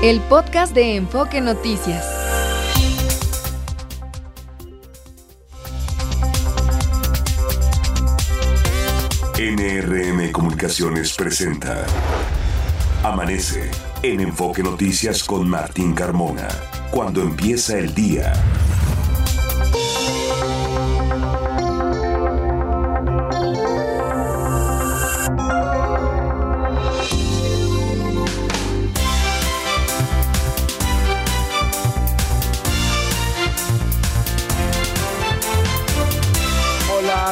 El podcast de Enfoque Noticias. NRM Comunicaciones presenta Amanece en Enfoque Noticias con Martín Carmona. Cuando empieza el día.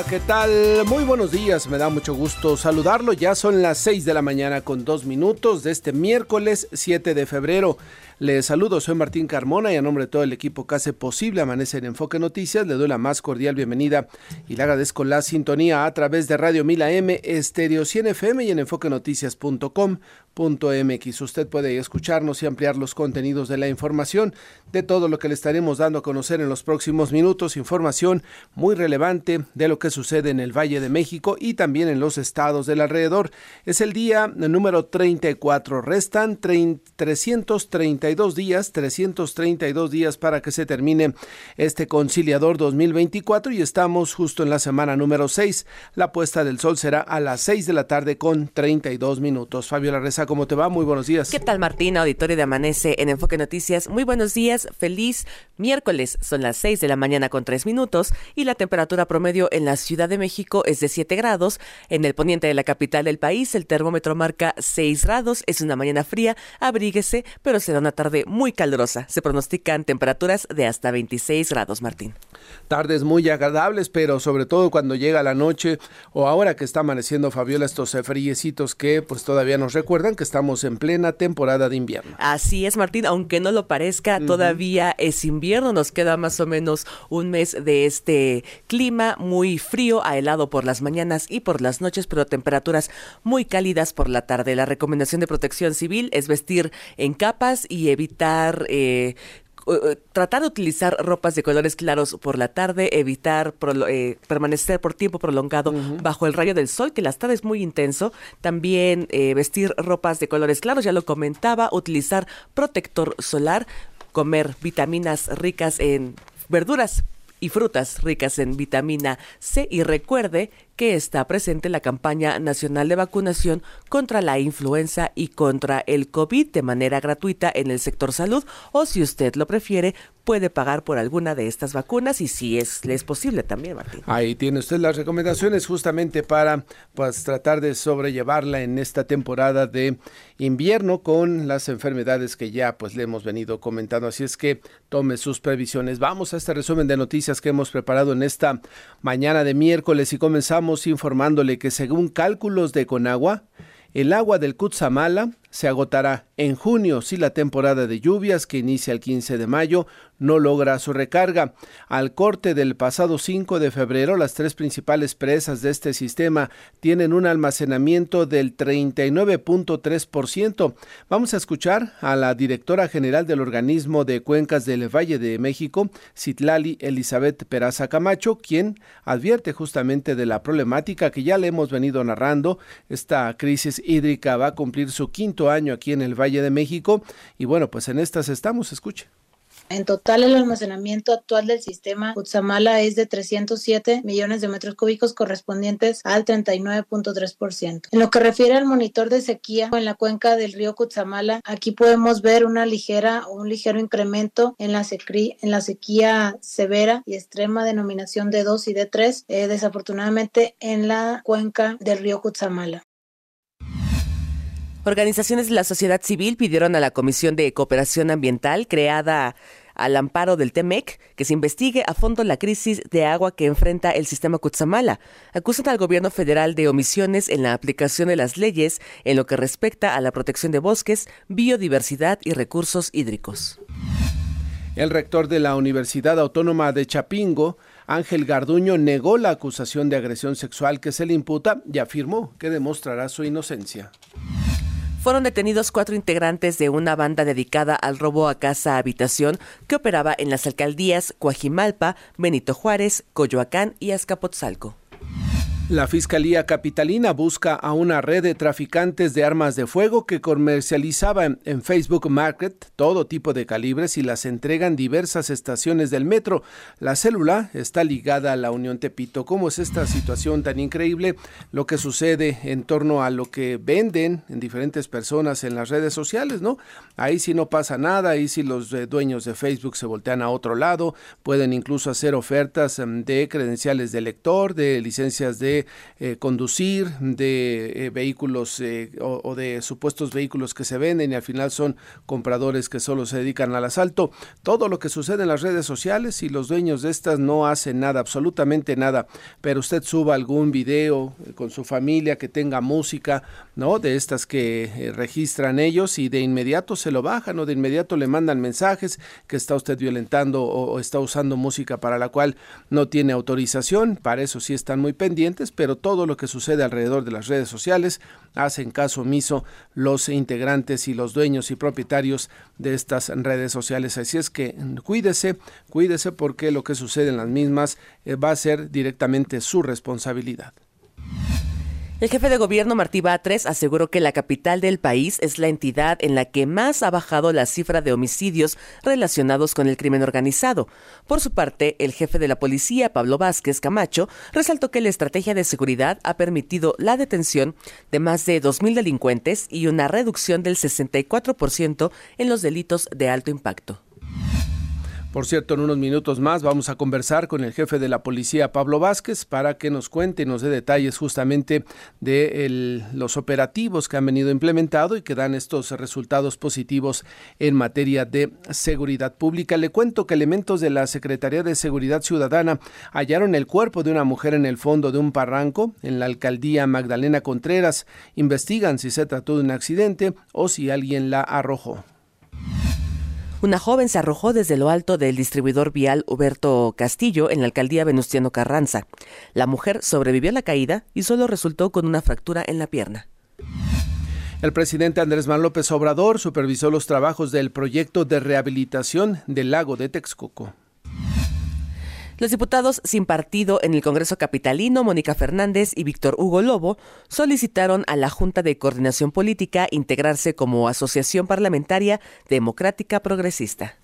¿Qué tal? Muy buenos días, me da mucho gusto saludarlo. Ya son las 6 de la mañana con dos minutos de este miércoles 7 de febrero. Les saludo, soy Martín Carmona y a nombre de todo el equipo que posible Amanece en Enfoque Noticias, le doy la más cordial bienvenida y le agradezco la sintonía a través de Radio Mila M, Estéreo 100 FM y en enfoquenoticias.com.mx. Usted puede escucharnos y ampliar los contenidos de la información de todo lo que le estaremos dando a conocer en los próximos minutos, información muy relevante de lo que sucede en el Valle de México y también en los estados del alrededor. Es el día número 34, restan 330 días, 332 días para que se termine este conciliador 2024 y estamos justo en la semana número 6. La puesta del sol será a las 6 de la tarde con 32 minutos. Fabiola Reza, ¿cómo te va? Muy buenos días. ¿Qué tal, Martín? Auditorio de Amanece en Enfoque Noticias. Muy buenos días. Feliz miércoles. Son las 6 de la mañana con 3 minutos y la temperatura promedio en la Ciudad de México es de 7 grados. En el poniente de la capital del país, el termómetro marca 6 grados. Es una mañana fría. Abríguese, pero será una tarde muy calurosa. Se pronostican temperaturas de hasta 26 grados, Martín. Tardes muy agradables, pero sobre todo cuando llega la noche o ahora que está amaneciendo Fabiola estos friecitos que pues todavía nos recuerdan que estamos en plena temporada de invierno. Así es, Martín, aunque no lo parezca, todavía es invierno, nos queda más o menos un mes de este clima muy frío a helado por las mañanas y por las noches, pero temperaturas muy cálidas por la tarde. La recomendación de protección civil es vestir en capas y evitar eh, tratar de utilizar ropas de colores claros por la tarde, evitar eh, permanecer por tiempo prolongado bajo el rayo del sol, que la tarde es muy intenso. También eh, vestir ropas de colores claros, ya lo comentaba, utilizar protector solar, comer vitaminas ricas en verduras y frutas ricas en vitamina C y recuerde que está presente la campaña nacional de vacunación contra la influenza y contra el COVID de manera gratuita en el sector salud o si usted lo prefiere puede pagar por alguna de estas vacunas y si es, es posible también, Martín. Ahí tiene usted las recomendaciones justamente para pues tratar de sobrellevarla en esta temporada de invierno con las enfermedades que ya pues le hemos venido comentando, así es que tome sus previsiones. Vamos a este resumen de noticias que hemos preparado en esta mañana de miércoles y comenzamos informándole que según cálculos de Conagua, el agua del Cutzamala se agotará en junio si la temporada de lluvias que inicia el 15 de mayo no logra su recarga. Al corte del pasado 5 de febrero, las tres principales presas de este sistema tienen un almacenamiento del 39.3%. Vamos a escuchar a la directora general del organismo de cuencas del Valle de México, Citlali Elizabeth Peraza Camacho, quien advierte justamente de la problemática que ya le hemos venido narrando. Esta crisis hídrica va a cumplir su quinto año aquí en el Valle de México y bueno, pues en estas estamos, escuche. En total, el almacenamiento actual del sistema Cutzamala es de 307 millones de metros cúbicos correspondientes al 39.3%. En lo que refiere al monitor de sequía en la cuenca del río Cutzamala, aquí podemos ver una ligera o un ligero incremento en la, en la sequía severa y extrema denominación de 2 y de 3, eh, desafortunadamente en la cuenca del río Cutzamala. Organizaciones de la sociedad civil pidieron a la Comisión de Cooperación Ambiental, creada al amparo del TEMEC, que se investigue a fondo la crisis de agua que enfrenta el sistema Cutzamala. Acusan al gobierno federal de omisiones en la aplicación de las leyes en lo que respecta a la protección de bosques, biodiversidad y recursos hídricos. El rector de la Universidad Autónoma de Chapingo, Ángel Garduño, negó la acusación de agresión sexual que se le imputa y afirmó que demostrará su inocencia fueron detenidos cuatro integrantes de una banda dedicada al robo a casa habitación que operaba en las alcaldías Coajimalpa, Benito Juárez, Coyoacán y Azcapotzalco. La Fiscalía Capitalina busca a una red de traficantes de armas de fuego que comercializaba en, Facebook Market todo tipo de calibres y las entrega en diversas estaciones del metro. La célula está ligada a la Unión Tepito. ¿Cómo es esta situación tan increíble? Lo que sucede en torno a lo que venden en diferentes personas en las redes sociales, ¿no? Ahí sí no pasa nada, ahí sí los eh, dueños de Facebook se voltean a otro lado, pueden incluso hacer ofertas em, de credenciales de lector, de licencias de eh, conducir, de eh, vehículos eh, o, de supuestos vehículos que se venden y al final son compradores que solo se dedican al asalto. Todo lo que sucede en las redes sociales y los dueños de estas no hacen nada, absolutamente nada. Pero usted suba algún video con su familia que tenga música, ¿no? De estas que registran ellos y de inmediato se lo bajan o de inmediato le mandan mensajes que está usted violentando o está usando música para la cual no tiene autorización. Para eso sí están muy pendientes pero todo lo que sucede alrededor de las redes sociales hacen caso omiso los integrantes y los dueños y propietarios de estas redes sociales. Así es que cuídese, cuídese porque lo que sucede en las mismas eh, va a ser directamente su responsabilidad. El jefe de gobierno Martí Batres aseguró que la capital del país es la entidad en la que más ha bajado la cifra de homicidios relacionados con el crimen organizado. Por su parte, el jefe de la policía, Pablo Vázquez Camacho, resaltó que la estrategia de seguridad ha permitido la detención de más de 2.000 delincuentes y una reducción del 64% en los delitos de alto impacto. Por cierto, en unos minutos más vamos a conversar con el jefe de la policía, Pablo Vázquez, para que nos cuente y nos dé detalles justamente de los operativos que han venido implementado y que dan estos resultados positivos en materia de seguridad pública. Le cuento que elementos de la Secretaría de Seguridad Ciudadana hallaron el cuerpo de una mujer en el fondo de un barranco en la alcaldía Magdalena Contreras. Investigan si se trató de un accidente o si alguien la arrojó. Una joven se arrojó desde lo alto del distribuidor vial Huberto Castillo en la alcaldía Venustiano Carranza. La mujer sobrevivió a la caída y solo resultó con una fractura en la pierna. El presidente Andrés Manuel López Obrador supervisó los trabajos del proyecto de rehabilitación del lago de Texcoco. Los diputados sin partido en el Congreso Capitalino, Mónica Fernández y Víctor Hugo Lobo, solicitaron a la Junta de Coordinación Política integrarse como Asociación Parlamentaria Democrática Progresista.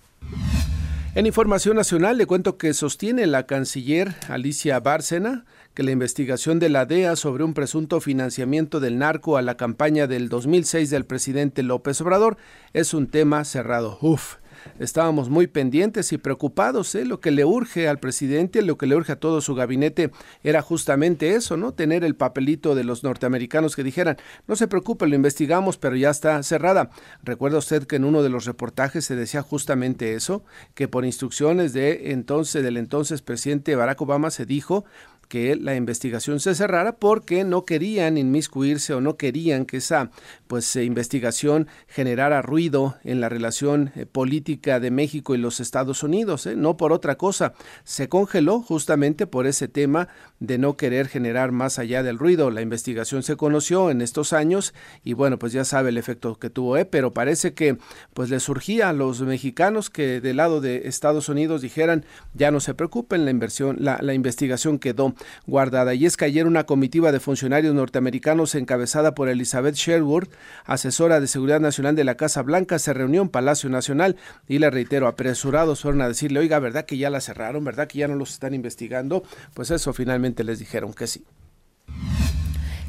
En Información Nacional le cuento que sostiene la canciller Alicia Bárcena que la investigación de la DEA sobre un presunto financiamiento del narco a la campaña del 2006 del presidente López Obrador es un tema cerrado. Uf, estábamos muy pendientes y preocupados. ¿eh? Lo que le urge al presidente, lo que le urge a todo su gabinete era justamente eso, ¿no? Tener el papelito de los norteamericanos que dijeran, no se preocupe, lo investigamos, pero ya está cerrada. Recuerda usted que en uno de los reportajes se decía justamente eso, que por instrucciones de entonces, del entonces presidente Barack Obama se dijo que la investigación se cerrara porque no querían inmiscuirse o no querían que esa pues eh, investigación generara ruido en la relación eh, política de México y los Estados Unidos, ¿eh? no por otra cosa. Se congeló justamente por ese tema de no querer generar más allá del ruido. La investigación se conoció en estos años y bueno, pues ya sabe el efecto que tuvo, pero parece que pues le surgía a los mexicanos que del lado de Estados Unidos dijeran ya no se preocupen, la inversión, la, la investigación quedó guardada. Y es que ayer una comitiva de funcionarios norteamericanos encabezada por Elizabeth Sherwood, asesora de Seguridad Nacional de la Casa Blanca, se reunió en Palacio Nacional y le reitero, apresurados fueron a decirle, oiga, ¿verdad que ya la cerraron? ¿Verdad que ya no los están investigando? Pues eso finalmente les dijeron que sí.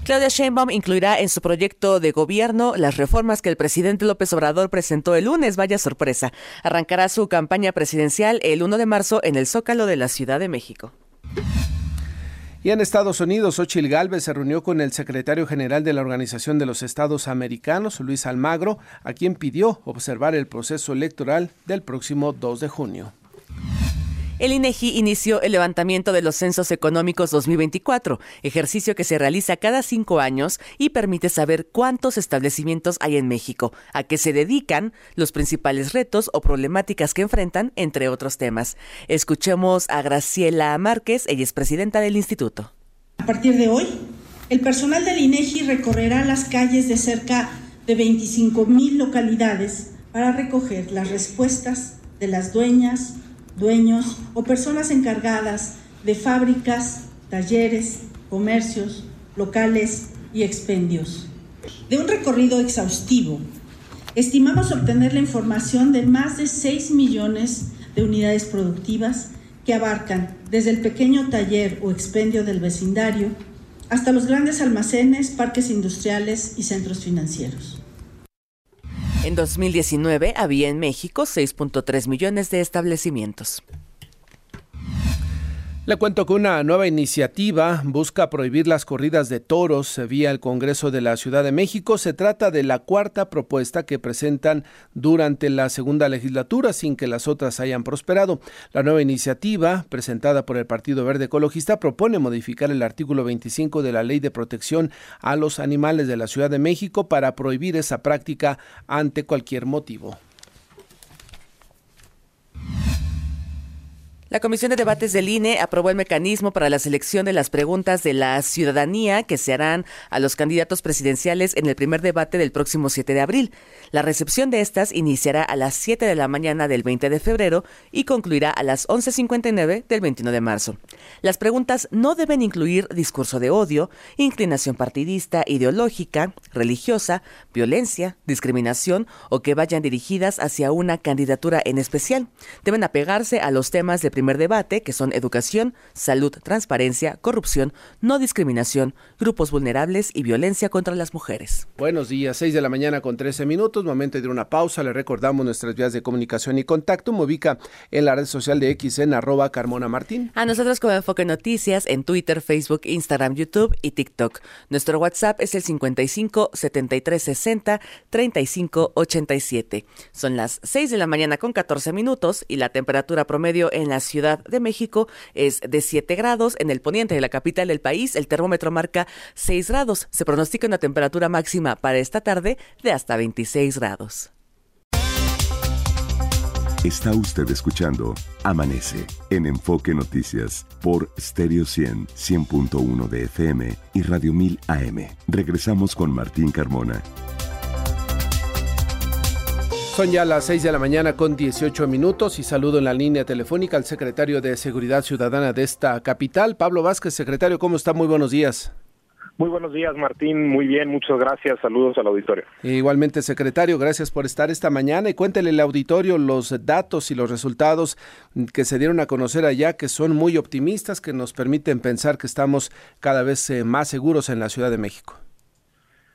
Claudia Sheinbaum incluirá en su proyecto de gobierno las reformas que el presidente López Obrador presentó el lunes. Vaya sorpresa. Arrancará su campaña presidencial el 1 de marzo en el Zócalo de la Ciudad de México. Y en Estados Unidos, Ochil Gálvez se reunió con el secretario general de la Organización de los Estados Americanos, Luis Almagro, a quien pidió observar el proceso electoral del próximo 2 de junio. El INEGI inició el levantamiento de los censos económicos 2024, ejercicio que se realiza cada cinco años y permite saber cuántos establecimientos hay en México, a qué se dedican, los principales retos o problemáticas que enfrentan, entre otros temas. Escuchemos a Graciela Márquez, ella es presidenta del instituto. A partir de hoy, el personal del INEGI recorrerá las calles de cerca de 25 mil localidades para recoger las respuestas de las dueñas, dueños o personas encargadas de fábricas, talleres, comercios, locales y expendios. De un recorrido exhaustivo, estimamos obtener la información de más de 6 millones de unidades productivas que abarcan desde el pequeño taller o expendio del vecindario hasta los grandes almacenes, parques industriales y centros financieros. En 2019 había en México 6.3 millones de establecimientos. Le cuento que una nueva iniciativa busca prohibir las corridas de toros vía el Congreso de la Ciudad de México. Se trata de la cuarta propuesta que presentan durante la segunda legislatura sin que las otras hayan prosperado. La nueva iniciativa, presentada por el Partido Verde Ecologista, propone modificar el artículo 25 de la Ley de Protección a los Animales de la Ciudad de México para prohibir esa práctica ante cualquier motivo. La Comisión de Debates del INE aprobó el mecanismo para la selección de las preguntas de la ciudadanía que se harán a los candidatos presidenciales en el primer debate del próximo 7 de abril. La recepción de estas iniciará a las 7 de la mañana del 20 de febrero y concluirá a las 11.59 del 21 de marzo. Las preguntas no deben incluir discurso de odio, inclinación partidista, ideológica, religiosa, violencia, discriminación o que vayan dirigidas hacia una candidatura en especial. Deben apegarse a los temas de primer debate, que son educación, salud, transparencia, corrupción, no discriminación, grupos vulnerables y violencia contra las mujeres. Buenos días, 6 de la mañana con 13 minutos, momento de una pausa. Le recordamos nuestras vías de comunicación y contacto. Me ubica en la red social de X en arroba Carmona Martín. A nosotros como Enfoque Noticias en Twitter, Facebook, Instagram, YouTube y TikTok. Nuestro WhatsApp es el 55 73 60 35 87. Son las 6 de la mañana con 14 minutos y la temperatura promedio en la Ciudad de México es de 7 grados. En el poniente de la capital del país, el termómetro marca 6 grados. Se pronostica una temperatura máxima para esta tarde de hasta 26 grados. Está usted escuchando Amanece en Enfoque Noticias por Stereo 100, 100.1 de FM y Radio 1000 AM. Regresamos con Martín Carmona. Son ya las 6 de la mañana con 18 minutos y saludo en la línea telefónica al secretario de Seguridad Ciudadana de esta capital, Pablo Vázquez. Secretario, ¿cómo está? Muy buenos días. Muy buenos días, Martín. Muy bien, muchas gracias. Saludos al auditorio. Igualmente, secretario, gracias por estar esta mañana y cuéntele al auditorio los datos y los resultados que se dieron a conocer allá, que son muy optimistas, que nos permiten pensar que estamos cada vez eh, más seguros en la Ciudad de México.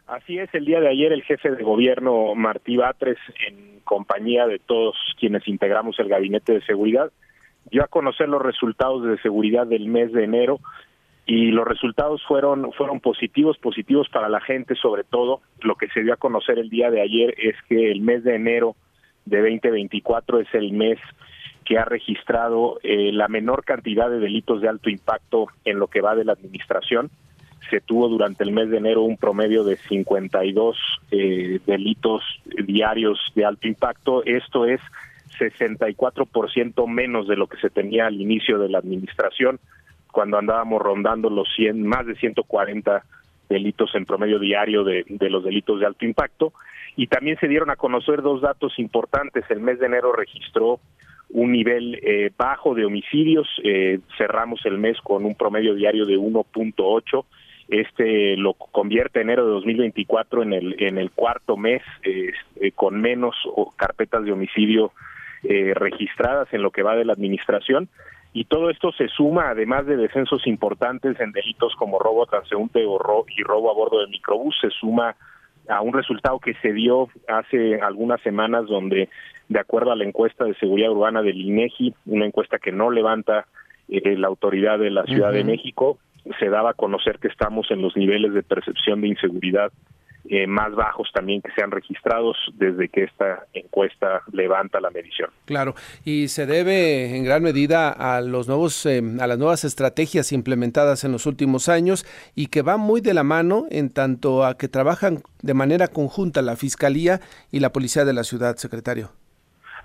Así es, el día de ayer el jefe de gobierno Martí Batres, en compañía de todos quienes integramos el gabinete de seguridad, dio a conocer los resultados de seguridad del mes de enero y los resultados fueron fueron positivos, positivos para la gente sobre todo. Lo que se dio a conocer el día de ayer es que el mes de enero de 2024 es el mes que ha registrado eh, la menor cantidad de delitos de alto impacto en lo que va de la administración se tuvo durante el mes de enero un promedio de 52 eh, delitos diarios de alto impacto. Esto es 64% menos de lo que se tenía al inicio de la administración, cuando andábamos rondando los 100, más de 140 delitos en promedio diario de, los delitos de alto impacto. Y también se dieron a conocer dos datos importantes. El mes de enero registró un nivel eh, bajo de homicidios. Eh, cerramos el mes con un promedio diario de 1.8 este lo convierte enero de 2024 en el en el cuarto mes eh, con menos carpetas de homicidio eh, registradas en lo que va de la administración. Y todo esto se suma además de descensos importantes en delitos como robo transeúnte o y robo a bordo de microbús se suma a un resultado que se dio hace algunas semanas donde de acuerdo a la encuesta de seguridad urbana del INEGI una encuesta que no levanta eh, la autoridad de la Ciudad de México se daba a conocer que estamos en los niveles de percepción de inseguridad eh, más bajos también que se han registrado desde que esta encuesta levanta la medición. Claro, y se debe en gran medida a los nuevos eh, a las nuevas estrategias implementadas en los últimos años y que van muy de la mano en tanto a que trabajan de manera conjunta la Fiscalía y la Policía de la Ciudad, secretario.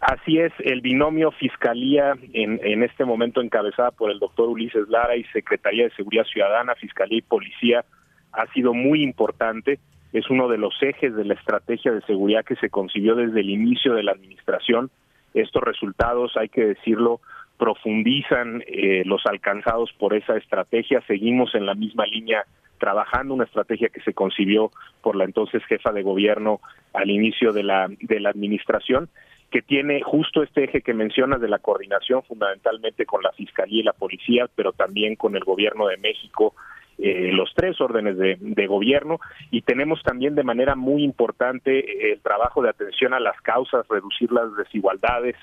Así es, el binomio Fiscalía, en, en este momento encabezada por el doctor Ulises Lara y Secretaría de Seguridad Ciudadana, Fiscalía y Policía, ha sido muy importante. Es uno de los ejes de la estrategia de seguridad que se concibió desde el inicio de la administración. Estos resultados, hay que decirlo, profundizan eh, los alcanzados por esa estrategia. Seguimos en la misma línea trabajando una estrategia que se concibió por la entonces jefa de gobierno al inicio de la, de la administración, que tiene justo este eje que mencionas de la coordinación fundamentalmente con la Fiscalía y la Policía, pero también con el Gobierno de México, eh, los tres órdenes de, gobierno y tenemos también de manera muy importante el trabajo de atención a las causas, reducir las desigualdades,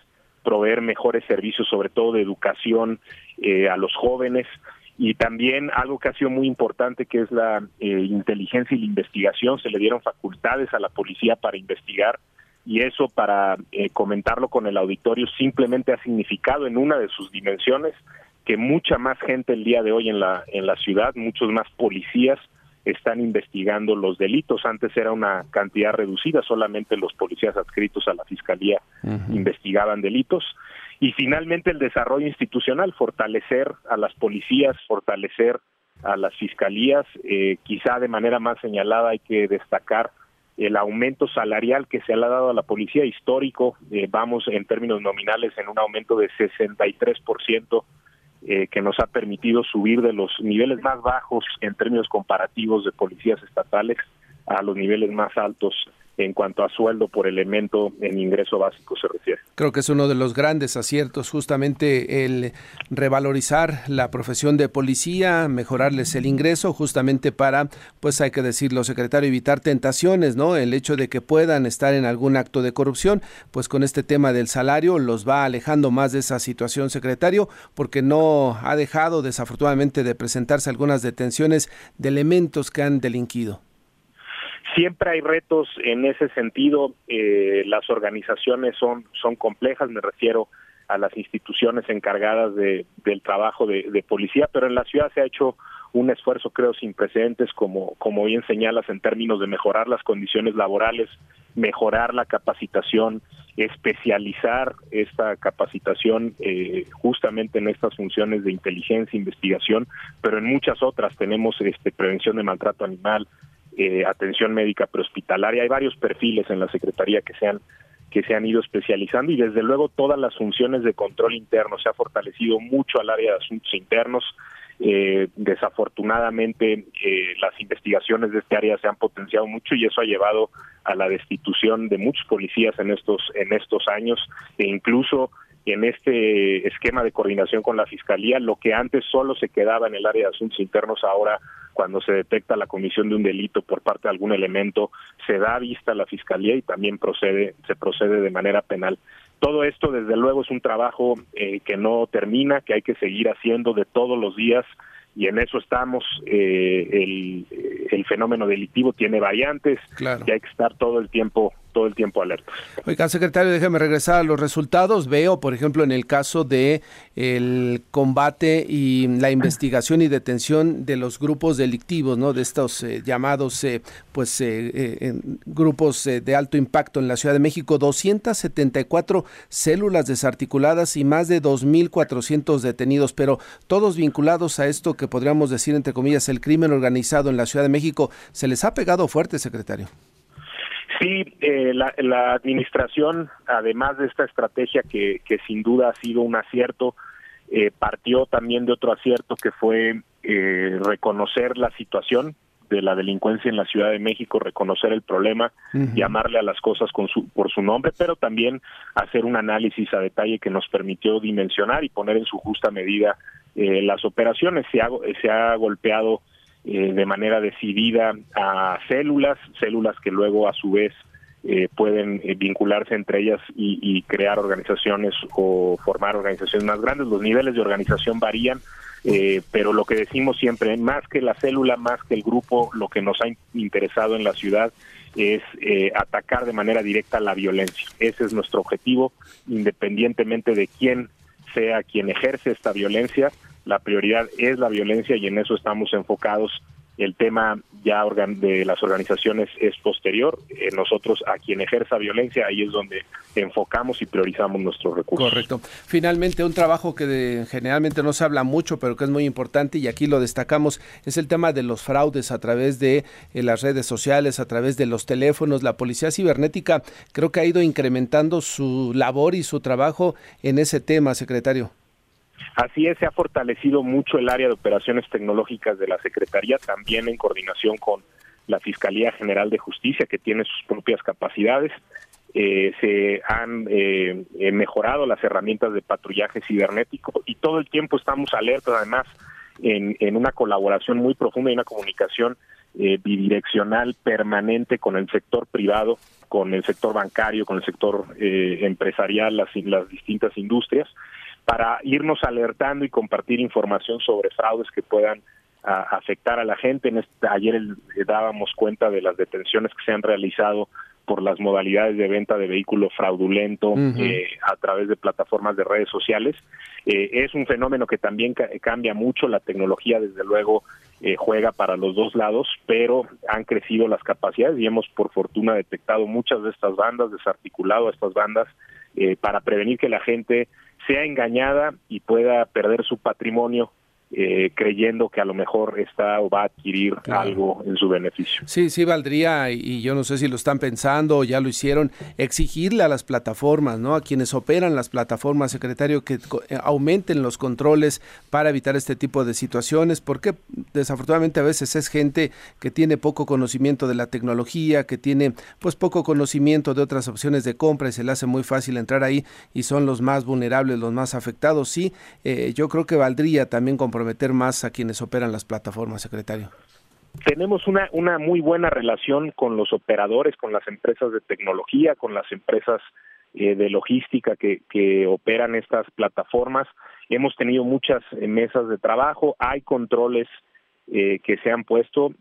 proveer mejores servicios, sobre todo de educación eh, a los jóvenes y también algo que ha sido muy importante que es la eh, inteligencia y la investigación. Se le dieron facultades a la policía para investigar y eso para eh, comentarlo con el auditorio simplemente ha significado en una de sus dimensiones que mucha más gente el día de hoy en la en la ciudad, muchos más policías están investigando los delitos. Antes era una cantidad reducida, solamente los policías adscritos a la Fiscalía investigaban delitos. Y finalmente el desarrollo institucional, fortalecer a las policías, fortalecer a las fiscalías. Eh, quizá de manera más señalada hay que destacar el aumento salarial que se le ha dado a la policía histórico. Eh, vamos en términos nominales en un aumento de 63% eh, que nos ha permitido subir de los niveles más bajos en términos comparativos de policías estatales a los niveles más altos en cuanto a sueldo por elemento en ingreso básico se refiere. Creo que es uno de los grandes aciertos justamente el revalorizar la profesión de policía, mejorarles el ingreso justamente para, pues hay que decirlo, secretario, evitar tentaciones, ¿no? El hecho de que puedan estar en algún acto de corrupción, pues con este tema del salario los va alejando más de esa situación, secretario, porque no ha dejado desafortunadamente de presentarse algunas detenciones de elementos que han delinquido. Siempre hay retos en ese sentido. Eh, las organizaciones son, son complejas, me refiero a las instituciones encargadas de, del trabajo de, policía, pero en la ciudad se ha hecho un esfuerzo, creo, sin precedentes, como, como bien señalas, en términos de mejorar las condiciones laborales, mejorar la capacitación, especializar esta capacitación eh, justamente en estas funciones de inteligencia, investigación, pero en muchas otras tenemos este, prevención de maltrato animal, eh, atención médica prehospitalaria. Hay varios perfiles en la Secretaría que se han que se han ido especializando y desde luego todas las funciones de control interno se ha fortalecido mucho al área de asuntos internos. Eh, desafortunadamente eh, las investigaciones de este área se han potenciado mucho y eso ha llevado a la destitución de muchos policías en estos en estos años e incluso en este esquema de coordinación con la Fiscalía, lo que antes solo se quedaba en el área de asuntos internos, ahora cuando se detecta la comisión de un delito por parte de algún elemento, se da vista a la Fiscalía y también procede, se procede de manera penal. Todo esto, desde luego, es un trabajo eh, que no termina, que hay que seguir haciendo de todos los días y en eso estamos. Eh, el, el, fenómeno delictivo tiene variantes y hay que estar todo el tiempo todo el tiempo alerta. Oiga, secretario, déjeme regresar a los resultados. Veo, por ejemplo, en el caso de el combate y la investigación y detención de los grupos delictivos, ¿no? De estos eh, llamados, eh, pues, eh, grupos de alto impacto en la Ciudad de México, 274 células desarticuladas y más de 2.400 detenidos, pero todos vinculados a esto que podríamos decir, entre comillas, el crimen organizado en la Ciudad de México. ¿Se les ha pegado fuerte, secretario? Sí, eh, la, la, administración, además de esta estrategia que, que sin duda ha sido un acierto, eh, partió también de otro acierto que fue eh, reconocer la situación de la delincuencia en la Ciudad de México, reconocer el problema, llamarle a las cosas con su, por su nombre, pero también hacer un análisis a detalle que nos permitió dimensionar y poner en su justa medida eh, las operaciones. Se ha, se ha golpeado eh, de manera decidida a células, células que luego a su vez eh, pueden eh, vincularse entre ellas y, crear organizaciones o formar organizaciones más grandes. Los niveles de organización varían, pero lo que decimos siempre, más que la célula, más que el grupo, lo que nos ha interesado en la ciudad es atacar de manera directa la violencia. Ese es nuestro objetivo, independientemente de quién sea quien ejerce esta violencia, la prioridad es la violencia y en eso estamos enfocados. El tema ya de las organizaciones es posterior. Eh, nosotros a quien ejerza violencia, ahí es donde enfocamos y priorizamos nuestros recursos. Correcto. Finalmente, un trabajo que generalmente no se habla mucho, pero que es muy importante y aquí lo destacamos, es el tema de los fraudes a través de eh, las redes sociales, a través de los teléfonos. La policía cibernética creo que ha ido incrementando su labor y su trabajo en ese tema, secretario. Así es, se ha fortalecido mucho el área de operaciones tecnológicas de la Secretaría, también en coordinación con la Fiscalía General de Justicia, que tiene sus propias capacidades. Eh, se han eh, eh, mejorado las herramientas de patrullaje cibernético y todo el tiempo estamos alertas, además, en, una colaboración muy profunda y una comunicación bidireccional permanente con el sector privado, con el sector bancario, con el sector empresarial, las, las distintas industrias, para irnos alertando y compartir información sobre fraudes que puedan afectar a la gente. En este, ayer dábamos cuenta de las detenciones que se han realizado por las modalidades de venta de vehículo fraudulento eh, a través de plataformas de redes sociales. Eh, es un fenómeno que también cambia mucho, la tecnología desde luego eh, juega para los dos lados, pero han crecido las capacidades y hemos por fortuna detectado muchas de estas bandas, desarticulado a estas bandas para prevenir que la gente sea engañada y pueda perder su patrimonio eh, creyendo que a lo mejor está o va a adquirir algo en su beneficio. Sí, sí valdría, y yo no sé si lo están pensando o ya lo hicieron, exigirle a las plataformas, ¿no? A quienes operan las plataformas, secretario, que eh, aumenten los controles para evitar este tipo de situaciones, porque desafortunadamente a veces es gente que tiene poco conocimiento de la tecnología, que tiene pues poco conocimiento de otras opciones de compra y se le hace muy fácil entrar ahí y son los más vulnerables, los más afectados. Sí, eh, yo creo que valdría también comprometer meter más a quienes operan las plataformas, secretario? Tenemos una, una muy buena relación con los operadores, con las empresas de tecnología, con las empresas eh, de logística que, que operan estas plataformas. Hemos tenido muchas eh, mesas de trabajo, hay controles eh, que se han puesto,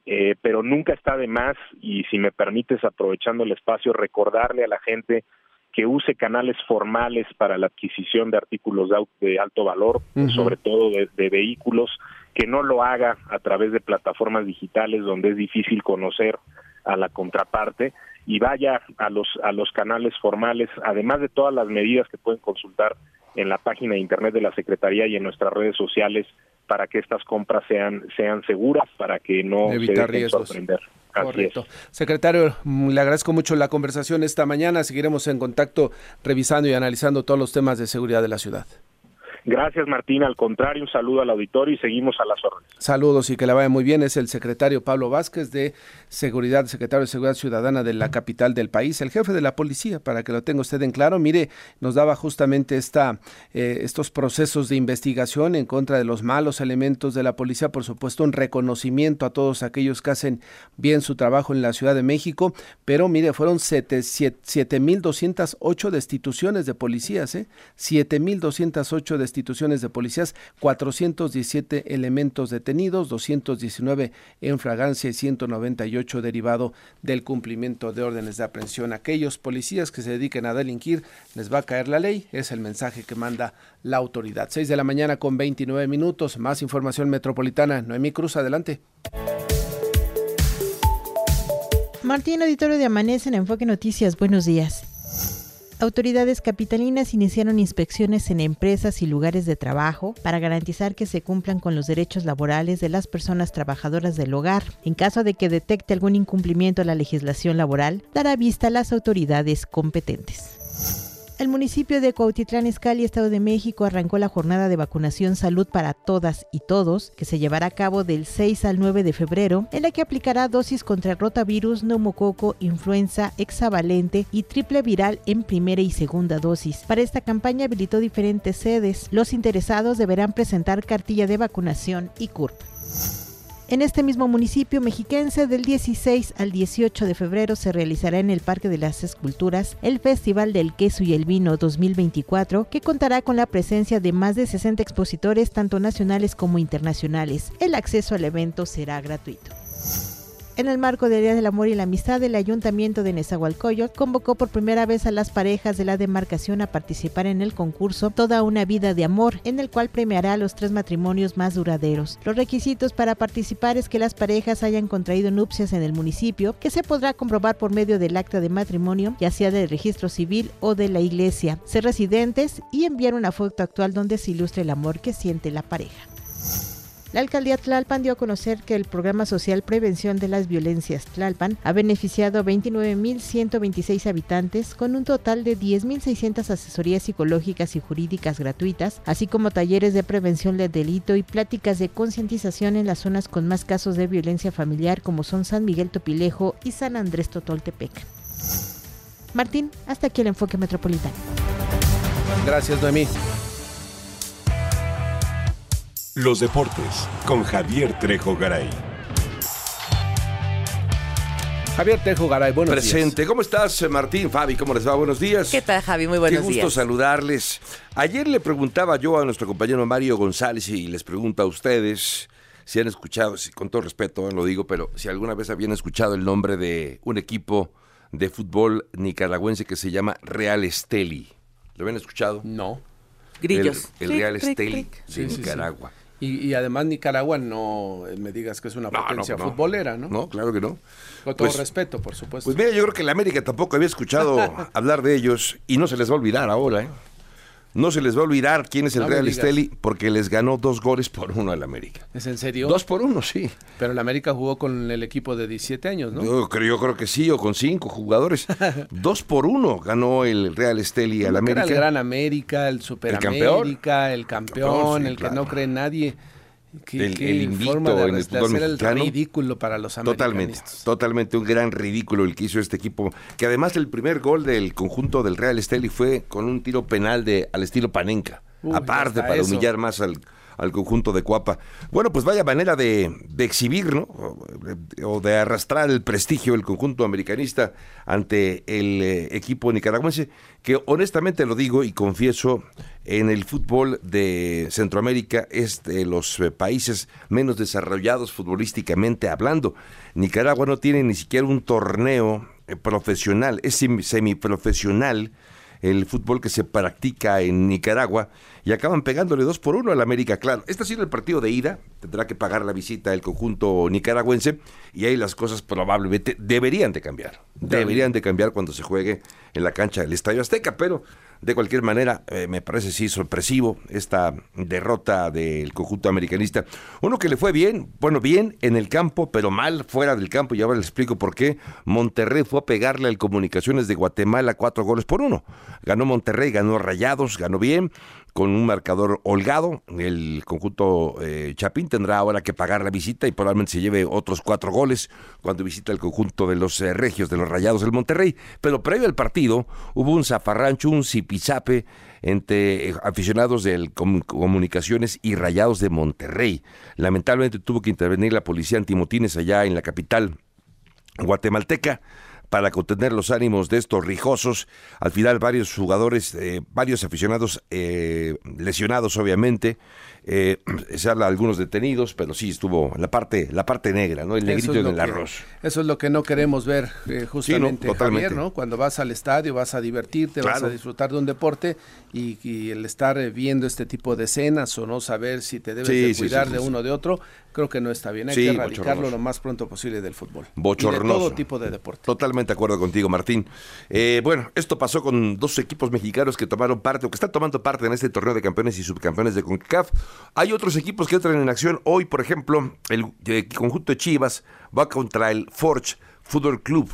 pero nunca está de más, y si me permites, aprovechando el espacio, recordarle a la gente que use canales formales para la adquisición de artículos de, alto valor, sobre todo de, vehículos, que no lo haga a través de plataformas digitales donde es difícil conocer a la contraparte y vaya a los a los canales formales, además de todas las medidas que pueden consultar en la página de internet de la Secretaría y en nuestras redes sociales para que estas compras sean sean seguras, para que no se dejen sorprender. Correcto. Secretario, mm, le agradezco mucho la conversación esta mañana. Seguiremos en contacto revisando y analizando todos los temas de seguridad de la ciudad. Gracias, Martín. Al contrario, un saludo al auditorio y seguimos a las órdenes. Saludos y que le vaya muy bien. Es el secretario Pablo Vázquez de Seguridad, secretario de Seguridad Ciudadana de la capital del país, el jefe de la policía, para que lo tenga usted en claro. Mire, nos daba justamente esta, eh, estos procesos de investigación en contra de los malos elementos de la policía, por supuesto, un reconocimiento a todos aquellos que hacen bien su trabajo en la Ciudad de México, pero mire, fueron 7.208 destituciones de policías, ¿eh? 7.208 destituciones instituciones de policías, 417 elementos detenidos, 219 en fragancia y 198 derivado del cumplimiento de órdenes de aprehensión. Aquellos policías que se dediquen a delinquir, les va a caer la ley, es el mensaje que manda la autoridad. 6 de la mañana con 29 minutos, más información metropolitana. Noemí Cruz, adelante. Martín, auditorio de Amanece en Enfoque Noticias, buenos días. Autoridades capitalinas iniciaron inspecciones en empresas y lugares de trabajo para garantizar que se cumplan con los derechos laborales de las personas trabajadoras del hogar. En caso de que detecte algún incumplimiento a la legislación laboral, dará vista a las autoridades competentes. El municipio de Cuautitlán Izcalli, Estado de México, arrancó la jornada de vacunación Salud para Todas y Todos, que se llevará a cabo del 6 al 9 de febrero, en la que aplicará dosis contra rotavirus, neumococo, influenza, hexavalente y triple viral en primera y segunda dosis. Para esta campaña habilitó diferentes sedes. Los interesados deberán presentar cartilla de vacunación y CURP. En este mismo municipio mexiquense, del 16 al 18 de febrero se realizará en el Parque de las Esculturas el Festival del Queso y el Vino 2024, que contará con la presencia de más de 60 expositores, tanto nacionales como internacionales. El acceso al evento será gratuito. En el marco del Día del Amor y la Amistad, el Ayuntamiento de Nezahualcóyotl convocó por primera vez a las parejas de la demarcación a participar en el concurso Toda una vida de amor, en el cual premiará a los tres matrimonios más duraderos. Los requisitos para participar es que las parejas hayan contraído nupcias en el municipio, que se podrá comprobar por medio del acta de matrimonio, ya sea del registro civil o de la iglesia, ser residentes y enviar una foto actual donde se ilustre el amor que siente la pareja. La alcaldía Tlalpan dio a conocer que el programa social Prevención de las Violencias Tlalpan ha beneficiado a 29.126 habitantes con un total de 10.600 asesorías psicológicas y jurídicas gratuitas, así como talleres de prevención del delito y pláticas de concientización en las zonas con más casos de violencia familiar como son San Miguel Topilejo y San Andrés Totoltepec. Martín, hasta aquí el enfoque metropolitano. Gracias, Noemí. Los deportes con Javier Trejo Garay. Javier Trejo Garay, buenos Presente. ¿Cómo estás, Martín? Fabi, ¿cómo les va? Buenos días. ¿Qué tal, Javi? Muy buenos Qué gusto días. saludarles. Ayer le preguntaba yo a nuestro compañero Mario González y les pregunto a ustedes si han escuchado, si- con todo respeto eh, lo digo, pero si alguna vez habían escuchado el nombre de un equipo de fútbol nicaragüense que se llama Real Esteli. ¿Lo habían escuchado? No. Grillos. El, Real Esteli de Sí, sí, sí. Y, y además Nicaragua no me digas que es una No, no, potencia no. futbolera, ¿no? No, claro que no. Con todo Pues- respeto, por supuesto. Pues mira, yo creo que la América tampoco había escuchado hablar de ellos y no se les va a olvidar ahora, ¿eh? No se les va a olvidar quién es el No Real. Esteli porque les ganó dos goles por uno al América. ¿Es en serio? Dos por uno, sí. Pero el América jugó con el equipo de 17 años, ¿no? Yo, creo, yo creo que sí, o con cinco jugadores. dos por uno ganó el Real Esteli al América. Era el Gran América, el Super. América, el campeón, Campeón, sí, el que claro. no cree nadie. Qué, El- qué el invicto forma de, en el fútbol mexicano. el ridículo para los Totalmente, totalmente un gran ridículo el que hizo este equipo. Que además el primer gol del conjunto del Real Esteli fue con un tiro penal de al estilo Panenca. Uy, aparte, para eso. humillar más al, al conjunto de Cuapa. Bueno, pues vaya manera de, exhibir, ¿no? O, de arrastrar el prestigio del conjunto americanista ante el eh, equipo nicaragüense, que honestamente lo digo y confieso, en el fútbol de Centroamérica es de los eh, países menos desarrollados futbolísticamente hablando. Nicaragua no tiene ni siquiera un torneo eh, profesional, es sem- semiprofesional el fútbol que se practica en Nicaragua y acaban pegándole dos por uno al América, claro. Este ha sido el partido de ida, tendrá que pagar la visita del conjunto nicaragüense y ahí las cosas probablemente deberían de cambiar. Deberían de cambiar cuando se juegue en la cancha del Estadio Azteca, pero de cualquier manera eh, me parece sí sorpresivo esta derrota del conjunto americanista. Uno que le fue bien, bueno, bien en el campo, pero mal fuera del campo y ahora le explico por qué. Monterrey fue a pegarle al Comunicaciones de Guatemala cuatro goles por uno. Ganó Monterrey, ganó Rayados, ganó bien con un marcador holgado. El conjunto eh, Chapín tendrá ahora que pagar la visita y probablemente se lleve otros cuatro goles cuando visita el conjunto de los eh, regios, de los rayados del Monterrey. Pero previo al partido hubo un zafarrancho, un zipizape entre eh, aficionados Com- Comunicaciones y Rayados de Monterrey. Lamentablemente tuvo que intervenir la policía antimotines allá en la capital guatemalteca para contener los ánimos de estos rijosos. Al final varios jugadores, eh, varios aficionados eh, lesionados obviamente. Eh, se habla de algunos detenidos, pero sí estuvo la parte, la parte negra, ¿no? El negrito es en el que- arroz. Eso es lo que no queremos ver eh, justamente, totalmente. Javier, ¿no? Cuando vas al estadio, vas a divertirte, vas a disfrutar de un deporte y, y el estar eh, viendo este tipo de escenas o no saber si te debes Sí, de sí, cuidar sí, de sí, uno o de otro, creo que no está bien. Hay Sí, que erradicarlo bochornoso. lo más pronto posible del fútbol. Y de Bochornoso. todo tipo de deporte. Totalmente de acuerdo contigo, Martín. Eh, bueno, esto pasó con dos equipos mexicanos que tomaron parte o que están tomando parte en este torneo de campeones y subcampeones de CONCACAF. Hay otros equipos que entran en acción hoy, por ejemplo, el, eh, conjunto de Chivas va contra el Forge Football Club.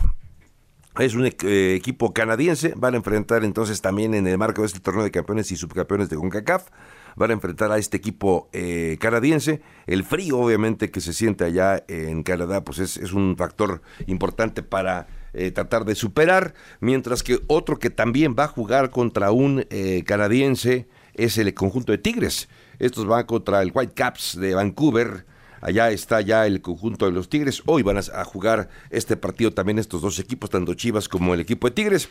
Es un eh, equipo canadiense, van a enfrentar entonces también en el marco de este torneo de campeones y subcampeones de CONCACAF, van a enfrentar a este equipo eh, canadiense. El frío, obviamente, que se siente allá en Canadá, pues es, un factor importante para eh, tratar de superar, mientras que otro que también va a jugar contra un eh, canadiense es el conjunto de Tigres. Estos van contra el Whitecaps de Vancouver. Allá está ya el conjunto de los Tigres. Hoy van a, jugar este partido también estos dos equipos, tanto Chivas como el equipo de Tigres.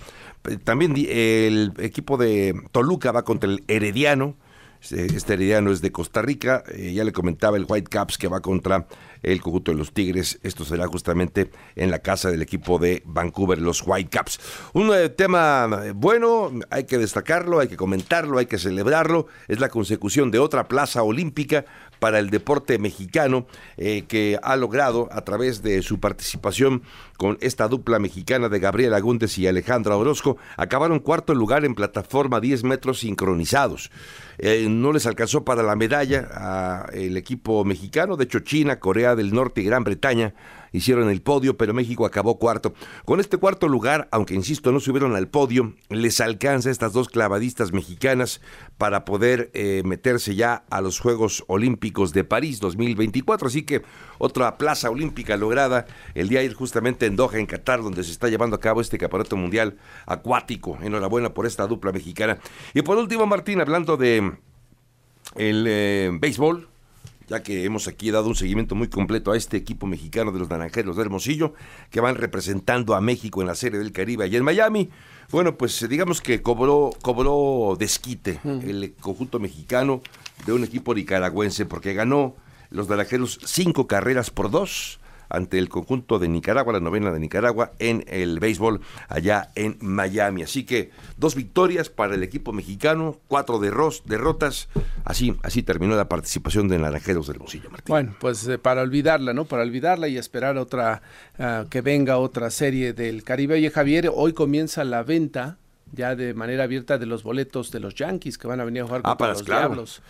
También el equipo de Toluca va contra el Herediano. Este Herediano es de Costa Rica. Eh, ya le comentaba el Whitecaps que va contra el conjunto de los Tigres. Esto será justamente en la casa del equipo de Vancouver, los Whitecaps. Un eh, tema eh, bueno, hay que destacarlo, hay que comentarlo, hay que celebrarlo. Es la consecución de otra plaza olímpica para el deporte mexicano eh, que ha logrado a través de su participación con esta dupla mexicana de Gabriel Agúndez y Alejandra Orozco, acabaron cuarto lugar en plataforma 10 metros sincronizados. Eh, no les alcanzó para la medalla al equipo mexicano, de hecho China, Corea del Norte y Gran Bretaña hicieron el podio, pero México acabó cuarto. Con este cuarto lugar, aunque insisto, no subieron al podio, les alcanza a estas dos clavadistas mexicanas para poder eh, meterse ya a los Juegos Olímpicos de París 2024. Así que otra plaza olímpica lograda el día de ayer justamente en Doha, en Qatar, donde se está llevando a cabo este campeonato mundial acuático. Enhorabuena por esta dupla mexicana. Y por último, Martín, hablando de el eh, béisbol, ya que hemos aquí dado un seguimiento muy completo a este equipo mexicano de los Naranjeros de Hermosillo, que van representando a México en la Serie del Caribe y en Miami. Bueno, pues digamos que cobró, cobró desquite el conjunto mexicano de un equipo nicaragüense, porque ganó los Naranjeros cinco carreras por dos ante el conjunto de Nicaragua, la novena de Nicaragua, en el béisbol allá en Miami. Así que dos victorias para el equipo mexicano, cuatro derrotas. Así, así terminó la participación de Naranjeros del Bolsillo, Martín. Bueno, pues eh, para olvidarla, ¿no? Para olvidarla y esperar otra, ah, que venga otra serie del Caribe. Oye, Javier, hoy comienza la venta ya de manera abierta de los boletos de los Yankees que van a venir a jugar ah, contra los Diablos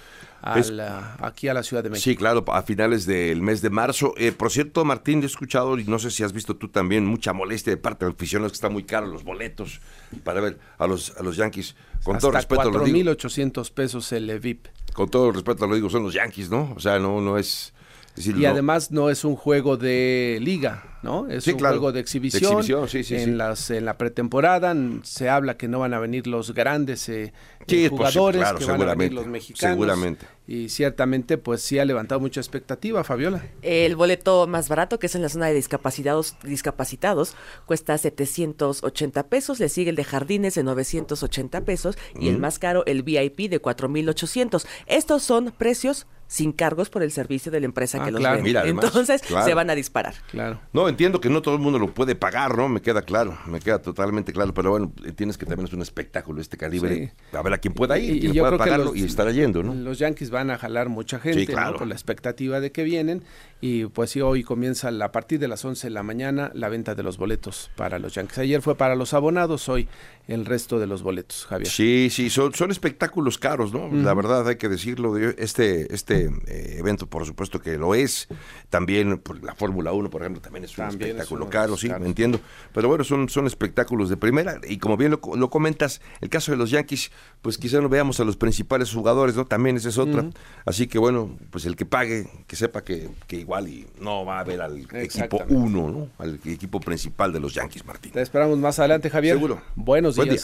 aquí a la Ciudad de México. Sí, claro, a finales del mes de marzo. Eh, por cierto, Martín, he escuchado, y no sé si has visto tú también, mucha molestia de parte de los aficionados que están muy caros los boletos para ver a los, a los Yankees. Con todo respeto lo digo. 4.800 pesos el VIP. Con todo respeto lo digo, son los Yankees, ¿no? O sea, no, no es... y además no es un juego de liga, ¿no? Es un juego de exhibición. en, las, en la pretemporada se habla que no van a venir los grandes eh, pues jugadores, que van a venir los mexicanos. Seguramente. Y ciertamente, pues sí ha levantado mucha expectativa, Fabiola. El boleto más barato, que es en la zona de discapacitados, discapacitados cuesta 780 pesos. Le sigue el de jardines de 980 pesos. Y el más caro, el VIP de 4800. Estos son precios sin cargos por el servicio de la empresa que ah, los vende. Entonces se van a disparar. Claro. No, entiendo que no todo el mundo lo puede pagar, ¿no? Me queda claro, me queda totalmente claro, pero bueno, tienes que también es un espectáculo este calibre. A ver a quién pueda ir, y, pueda pagarlo y estar yendo, ¿no? Los Yankees van a jalar mucha gente, claro. Por la expectativa de que vienen y pues sí, hoy comienza a partir de las 11 de la mañana la venta de los boletos para los Yankees. Ayer fue para los abonados, hoy el resto de los boletos, Javier. Sí, sí, son, son espectáculos caros, ¿no? La verdad hay que decirlo, este, este eh, evento por supuesto que lo es, también por la Fórmula 1, por ejemplo, también es un espectáculo caro, sí, me entiendo, pero bueno, son, son espectáculos de primera y como bien lo, lo, comentas, el caso de los Yankees, pues quizá no veamos a los principales jugadores, ¿no? También esa es otra, así que bueno, pues el que pague, que sepa que, igual y no va a ver al equipo 1, ¿no? Al equipo principal de los Yankees, Martín. Te esperamos más adelante, Javier. Seguro. Buenos Buen Día.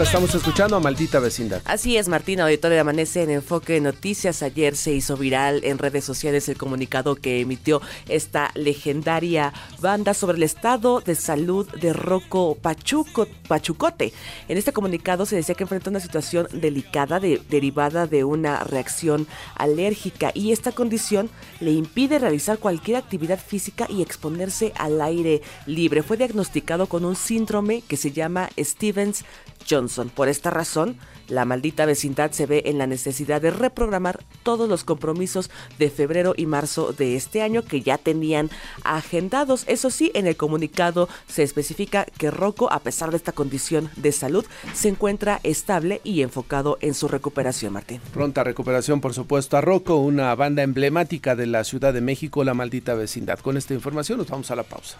La estamos escuchando a Maldita Vecindad. Así es, Martín, auditorio de Amanece en Enfoque Noticias. Ayer se hizo viral en redes sociales el comunicado que emitió esta legendaria banda sobre el estado de salud de Rocco Pachuco, Pachucote. En este comunicado se decía que enfrenta una situación delicada derivada de una reacción alérgica y esta condición le impide realizar cualquier actividad física y exponerse al aire libre. Fue diagnosticado con un síndrome que se llama Stevens Johnson. Por esta razón, la maldita vecindad se ve en la necesidad de reprogramar todos los compromisos de febrero y marzo de este año que ya tenían agendados. Eso sí, en el comunicado se especifica que Rocco, a pesar de esta condición de salud, se encuentra estable y enfocado en su recuperación, Martín. Pronta recuperación, por supuesto, a Rocco, una banda emblemática de la Ciudad de México, la maldita vecindad. Con esta información nos vamos a la pausa.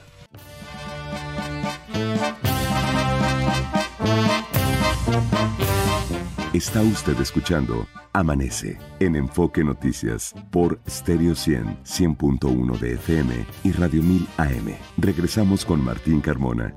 Está usted escuchando Amanece en Enfoque Noticias por Stereo 100, 100.1 de FM y Radio 1000 AM. Regresamos con Martín Carmona.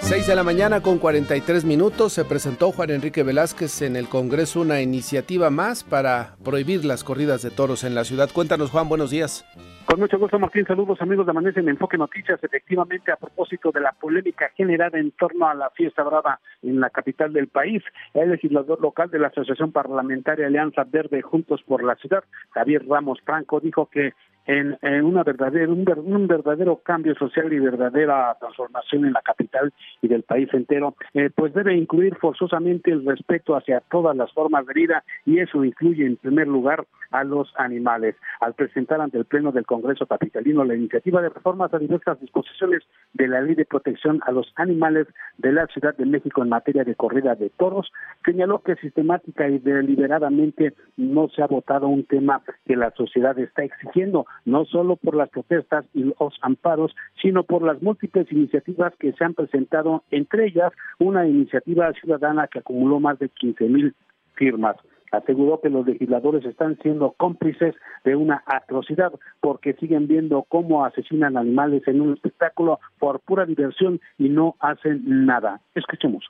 6 de la mañana con 43 minutos se presentó Juan Enrique Velázquez en el Congreso una iniciativa más para prohibir las corridas de toros en la ciudad. Cuéntanos Juan, buenos días. Con mucho gusto, Martín. Saludos, amigos de Amanece en Enfoque Noticias. Efectivamente, a propósito de la polémica generada en torno a la fiesta brava en la capital del país, el legislador local de la Asociación Parlamentaria Alianza Verde Juntos por la Ciudad, Javier Ramos Franco, dijo que en, una verdadera, un, ver- un verdadero cambio social y verdadera transformación en la capital y del país entero, eh, pues debe incluir forzosamente el respeto hacia todas las formas de vida y eso incluye en primer lugar a los animales. Al presentar ante el Pleno del Congreso Capitalino la iniciativa de reformas a diversas disposiciones de la Ley de Protección a los Animales de la Ciudad de México en materia de corrida de toros, señaló que sistemática y deliberadamente no se ha votado un tema que la sociedad está exigiendo, no solo por las protestas y los amparos, sino por las múltiples iniciativas que se han presentado, entre ellas una iniciativa ciudadana que acumuló más de 15 mil firmas. Aseguró que los legisladores están siendo cómplices de una atrocidad porque siguen viendo cómo asesinan animales en un espectáculo por pura diversión y no hacen nada. Escuchemos.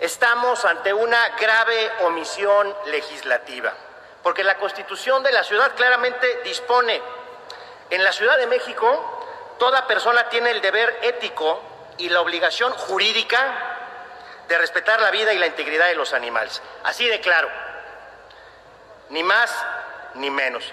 Estamos ante una grave omisión legislativa, porque la Constitución de la ciudad claramente dispone, en la Ciudad de México, toda persona tiene el deber ético y la obligación jurídica de respetar la vida y la integridad de los animales. Así de claro, ni más ni menos.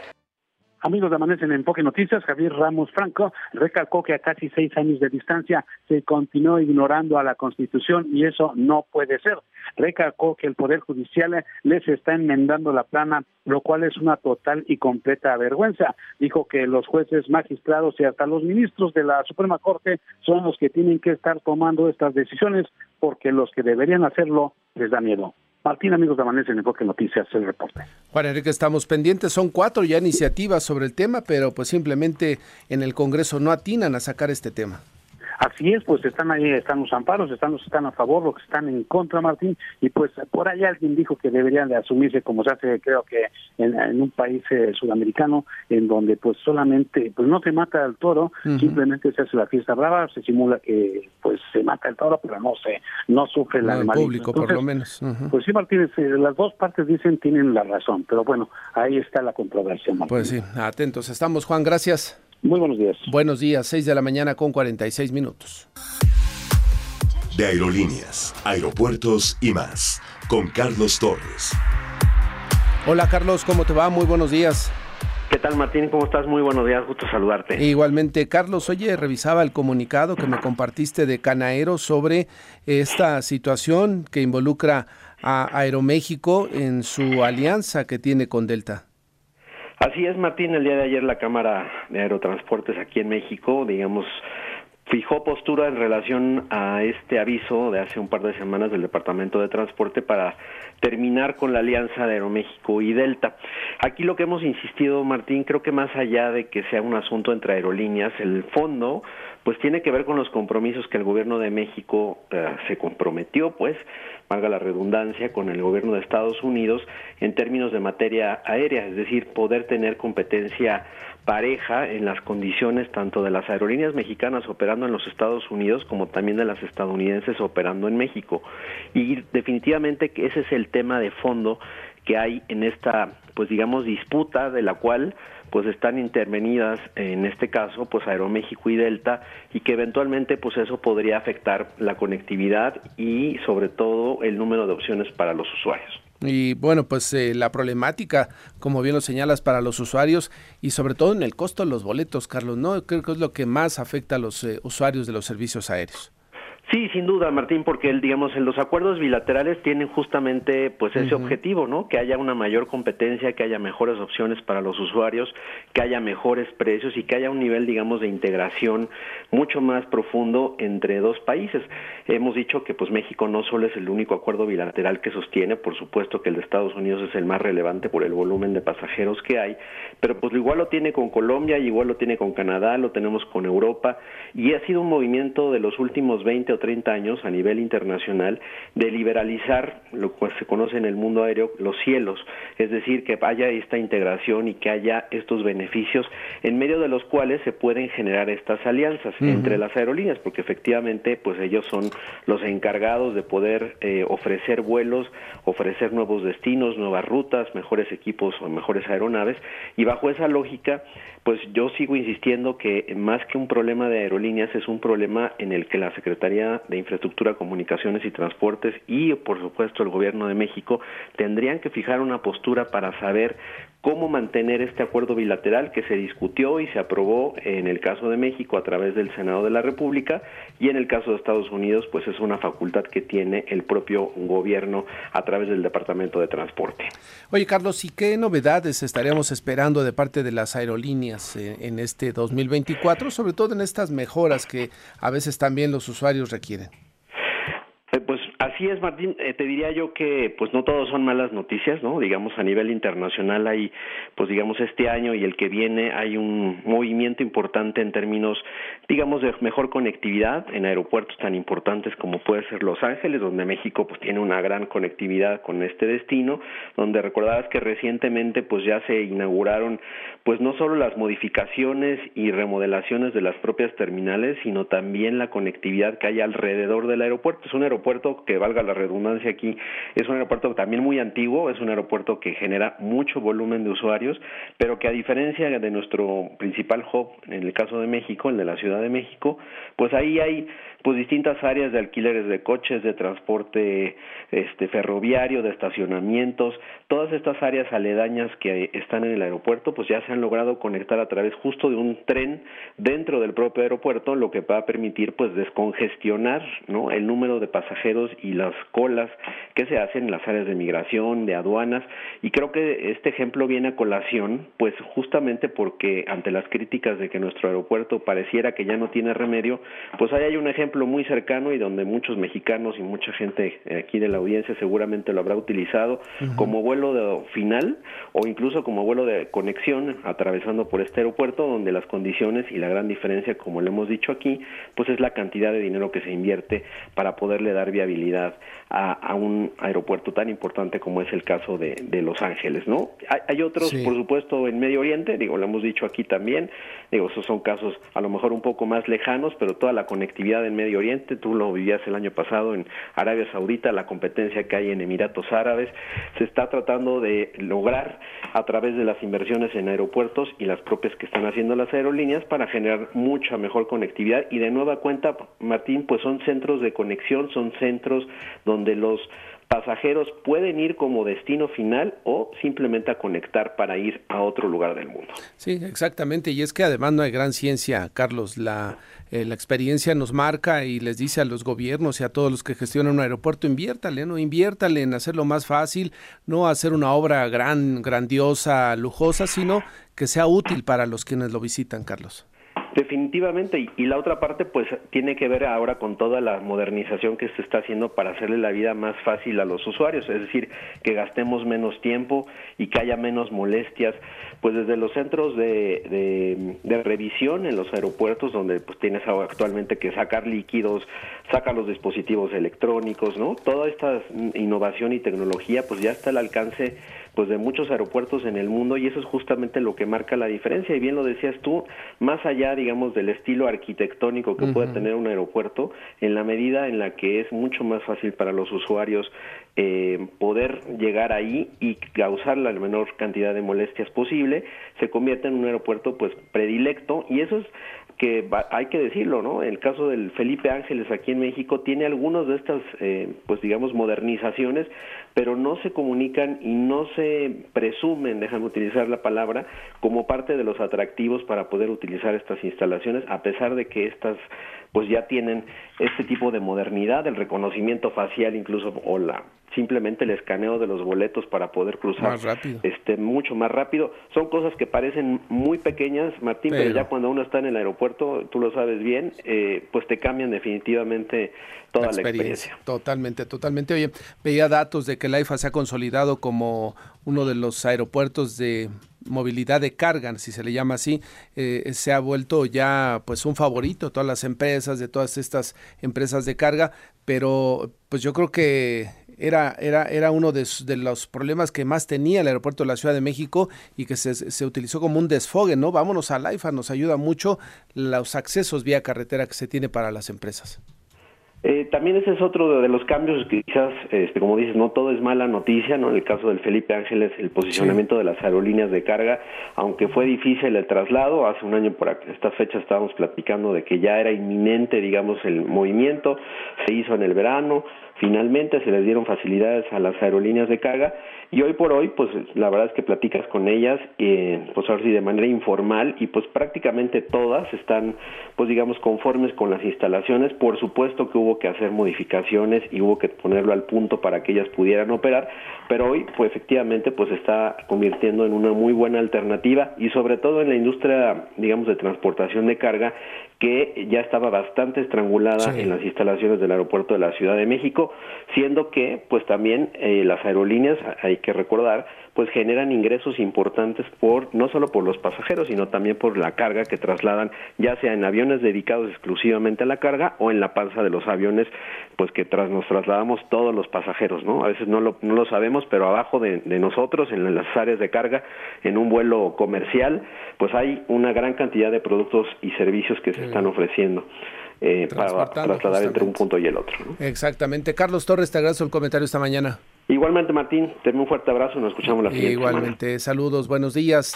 Amigos de Amanece en Enfoque Noticias, Javier Ramos Franco recalcó que a casi seis años de distancia se continuó ignorando a la Constitución y eso no puede ser. Recalcó que el Poder Judicial les está enmendando la plana, lo cual es una total y completa vergüenza. Dijo que los jueces, magistrados y hasta los ministros de la Suprema Corte son los que tienen que estar tomando estas decisiones porque los que deberían hacerlo les da miedo. Martín, amigos de Amanece en Enfoque Noticias, el reporte. Juan Enrique, estamos pendientes. Son cuatro ya iniciativas sobre el tema, pero pues simplemente en el Congreso no atinan a sacar este tema. Así es, pues están ahí, están los amparos, están los que están a favor, los que están en contra, Martín, y pues por ahí alguien dijo que deberían de asumirse como se hace, creo que en, en un país eh, sudamericano, en donde pues solamente, pues no se mata al toro, simplemente se hace la fiesta brava, se simula que pues se mata el toro, pero no se, no sufre el No, animalito. público, por lo menos. Pues sí, Martínez, eh, las dos partes dicen tienen la razón, pero bueno, ahí está la controversia, Martín. Pues sí, atentos estamos, Juan, gracias. Muy buenos días. Buenos días, 6 de la mañana con 46 minutos. De aerolíneas, aeropuertos y más. Con Carlos Torres. Hola Carlos, ¿cómo te va? Muy buenos días. ¿Qué tal Martín? ¿Cómo estás? Muy buenos días, gusto saludarte. Igualmente, Carlos, oye, revisaba el comunicado que me compartiste de Canaero sobre esta situación que involucra a Aeroméxico en su alianza que tiene con Delta. Así es, Martín. El día de ayer la Cámara de Aerotransportes aquí en México, digamos, fijó postura en relación a este aviso de hace un par de semanas del Departamento de Transporte para terminar con la alianza de Aeroméxico y Delta. Aquí lo que hemos insistido, Martín, creo que más allá de que sea un asunto entre aerolíneas, el fondo pues tiene que ver con los compromisos que el gobierno de México eh, se comprometió, pues, valga la redundancia, con el gobierno de Estados Unidos en términos de materia aérea, es decir, poder tener competencia pareja en las condiciones tanto de las aerolíneas mexicanas operando en los Estados Unidos como también de las estadounidenses operando en México. Y definitivamente ese es el tema de fondo que hay en esta, pues digamos, disputa de la cual pues están intervenidas en este caso pues Aeroméxico y Delta y que eventualmente pues eso podría afectar la conectividad y sobre todo el número de opciones para los usuarios. Y bueno, pues eh, la problemática, como bien lo señalas, para los usuarios y sobre todo en el costo de los boletos, Carlos, ¿no? Creo que es lo que más afecta a los eh, usuarios de los servicios aéreos. Sí, sin duda, Martín, porque el, digamos, en los acuerdos bilaterales tienen justamente pues ese objetivo, ¿no? Que haya una mayor competencia, que haya mejores opciones para los usuarios, que haya mejores precios y que haya un nivel, digamos, de integración mucho más profundo entre dos países. Hemos dicho que pues México no solo es el único acuerdo bilateral que sostiene, por supuesto que el de Estados Unidos es el más relevante por el volumen de pasajeros que hay, pero pues igual lo tiene con Colombia, igual lo tiene con Canadá, lo tenemos con Europa y ha sido un movimiento de los últimos 20 o 30 años a nivel internacional de liberalizar lo que se conoce en el mundo aéreo los cielos, es decir, que haya esta integración y que haya estos beneficios en medio de los cuales se pueden generar estas alianzas entre las aerolíneas, porque efectivamente pues ellos son los encargados de poder eh, ofrecer vuelos, ofrecer nuevos destinos, nuevas rutas, mejores equipos o mejores aeronaves. Y bajo esa lógica pues yo sigo insistiendo que más que un problema de aerolíneas es un problema en el que la Secretaría de Infraestructura, Comunicaciones y Transportes y por supuesto el Gobierno de México tendrían que fijar una postura para saber cómo mantener este acuerdo bilateral que se discutió y se aprobó en el caso de México a través del Senado de la República y en el caso de Estados Unidos pues es una facultad que tiene el propio gobierno a través del Departamento de Transporte. Oye, Carlos, ¿y qué novedades estaríamos esperando de parte de las aerolíneas eh, en este 2024, sobre todo en estas mejoras que a veces también los usuarios requieren? Eh, Pues así es, Martín. Eh, te diría yo que, pues no todos son malas noticias, ¿no? Digamos a nivel internacional hay, pues digamos este año y el que viene hay un movimiento importante en términos, digamos, de mejor conectividad en aeropuertos tan importantes como puede ser Los Ángeles, donde México pues tiene una gran conectividad con este destino, donde recordarás que recientemente pues ya se inauguraron, pues no solo las modificaciones y remodelaciones de las propias terminales, sino también la conectividad que hay alrededor del aeropuerto. Es un aeropuerto que valga la redundancia aquí, es un aeropuerto también muy antiguo, es un aeropuerto que genera mucho volumen de usuarios, pero que a diferencia de nuestro principal hub, en el caso de México, el de la Ciudad de México, pues ahí hay pues distintas áreas de alquileres de coches, de transporte este ferroviario, de estacionamientos, todas estas áreas aledañas que están en el aeropuerto, pues ya se han logrado conectar a través justo de un tren dentro del propio aeropuerto, lo que va a permitir pues descongestionar, ¿no? el número de pasajeros y las colas que se hacen en las áreas de migración, de aduanas, y creo que este ejemplo viene a colación, pues justamente porque ante las críticas de que nuestro aeropuerto pareciera que ya no tiene remedio, pues ahí hay un ejemplo muy cercano y donde muchos mexicanos y mucha gente aquí de la audiencia seguramente lo habrá utilizado como vuelo de final o incluso como vuelo de conexión atravesando por este aeropuerto donde las condiciones y la gran diferencia como le hemos dicho aquí pues es la cantidad de dinero que se invierte para poderle dar viabilidad need of. A, a un aeropuerto tan importante como es el caso de, de Los Ángeles no hay, hay otros Sí. por supuesto en Medio Oriente digo lo hemos dicho aquí también digo esos son casos a lo mejor un poco más lejanos pero toda la conectividad en Medio Oriente tú lo vivías el año pasado en Arabia Saudita la competencia que hay en Emiratos Árabes se está tratando de lograr a través de las inversiones en aeropuertos y las propias que están haciendo las aerolíneas para generar mucha mejor conectividad y de nueva cuenta Martín pues son centros de conexión son centros donde los pasajeros pueden ir como destino final o simplemente a conectar para ir a otro lugar del mundo. Sí, exactamente. Y es que además no hay gran ciencia, Carlos. La, eh, la experiencia nos marca y les dice a los gobiernos y a todos los que gestionan un aeropuerto, inviértale, ¿no? Inviértale en hacerlo más fácil, no hacer una obra gran, grandiosa, lujosa, sino que sea útil para los quienes lo visitan, Carlos. Definitivamente, y, y la otra parte pues tiene que ver ahora con toda la modernización que se está haciendo para hacerle la vida más fácil a los usuarios, es decir, que gastemos menos tiempo y que haya menos molestias, pues desde los centros de, de, de revisión en los aeropuertos donde pues tienes actualmente que sacar líquidos, sacar los dispositivos electrónicos, ¿no? Toda esta innovación y tecnología pues ya está al alcance pues de muchos aeropuertos en el mundo y eso es justamente lo que marca la diferencia y bien lo decías tú, más allá digamos del estilo arquitectónico que puede Ujú. tener un aeropuerto, en la medida en la que es mucho más fácil para los usuarios eh, poder llegar ahí y causar la menor cantidad de molestias posible, se convierte en un aeropuerto pues predilecto y eso es que hay que decirlo, ¿no? El caso del Felipe Ángeles aquí en México tiene algunas de estas, eh, pues digamos, modernizaciones, pero no se comunican y no se presumen, déjame utilizar la palabra, como parte de los atractivos para poder utilizar estas instalaciones, a pesar de que estas, pues ya tienen este tipo de modernidad, el reconocimiento facial incluso, o la simplemente el escaneo de los boletos para poder cruzar Más rápido. este mucho más rápido. Son cosas que parecen muy pequeñas, Martín, pero, Pero- ya cuando uno está en el aeropuerto, tú lo sabes bien, eh, pues te cambian definitivamente toda la experiencia. Totalmente, totalmente. Oye, veía datos de que el AIFA se ha consolidado como uno de los aeropuertos de movilidad de carga, si se le llama así, eh, se ha vuelto ya pues un favorito, todas las empresas, de todas estas empresas de carga, pero pues yo creo que era, era, era uno de, los problemas que más tenía el aeropuerto de la Ciudad de México y que se, se utilizó como un desfogue, ¿no? Vámonos a la IFA, nos ayuda mucho los accesos vía carretera que se tiene para las empresas. Eh, también ese es otro de, los cambios que quizás, este, como dices, no todo es mala noticia, ¿no? En el caso del Felipe Ángeles, el posicionamiento de las aerolíneas de carga, aunque fue difícil el traslado, hace un año por esta fecha estábamos platicando de que ya era inminente, digamos, el movimiento, se hizo en el verano, finalmente se les dieron facilidades a las aerolíneas de carga y hoy por hoy, pues la verdad es que platicas con ellas, eh, pues ahora sí de manera informal y pues prácticamente todas están, pues digamos, conformes con las instalaciones. Por supuesto que hubo que hacer modificaciones y hubo que ponerlo al punto para que ellas pudieran operar, pero hoy, pues efectivamente, pues se está convirtiendo en una muy buena alternativa y sobre todo en la industria, digamos, de transportación de carga que ya estaba bastante estrangulada sí. en las instalaciones del aeropuerto de la Ciudad de México, siendo que pues también eh, las aerolíneas, hay que recordar, pues generan ingresos importantes por no solo por los pasajeros, sino también por la carga que trasladan, ya sea en aviones dedicados exclusivamente a la carga o en la panza de los aviones, pues que tras nos trasladamos todos los pasajeros, ¿no? A veces no lo, no lo sabemos, pero abajo de, de nosotros, en las áreas de carga, en un vuelo comercial, pues hay una gran cantidad de productos y servicios que se están ofreciendo. Eh, para trasladar entre un punto y el otro. ¿no? Exactamente. Carlos Torres, te agradezco el comentario esta mañana. Igualmente, Martín, te un fuerte abrazo y nos escuchamos la siguiente Igualmente, semana. saludos, buenos días.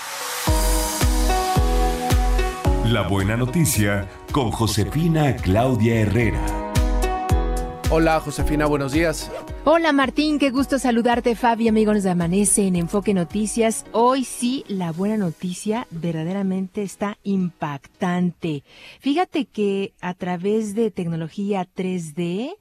La buena noticia con Josefina Claudia Herrera. Hola, Josefina, buenos días. Hola Martín, qué gusto saludarte Fabi, amigos de Amanece en Enfoque Noticias. Hoy sí, la buena noticia verdaderamente está impactante. Fíjate que a través de tecnología 3D,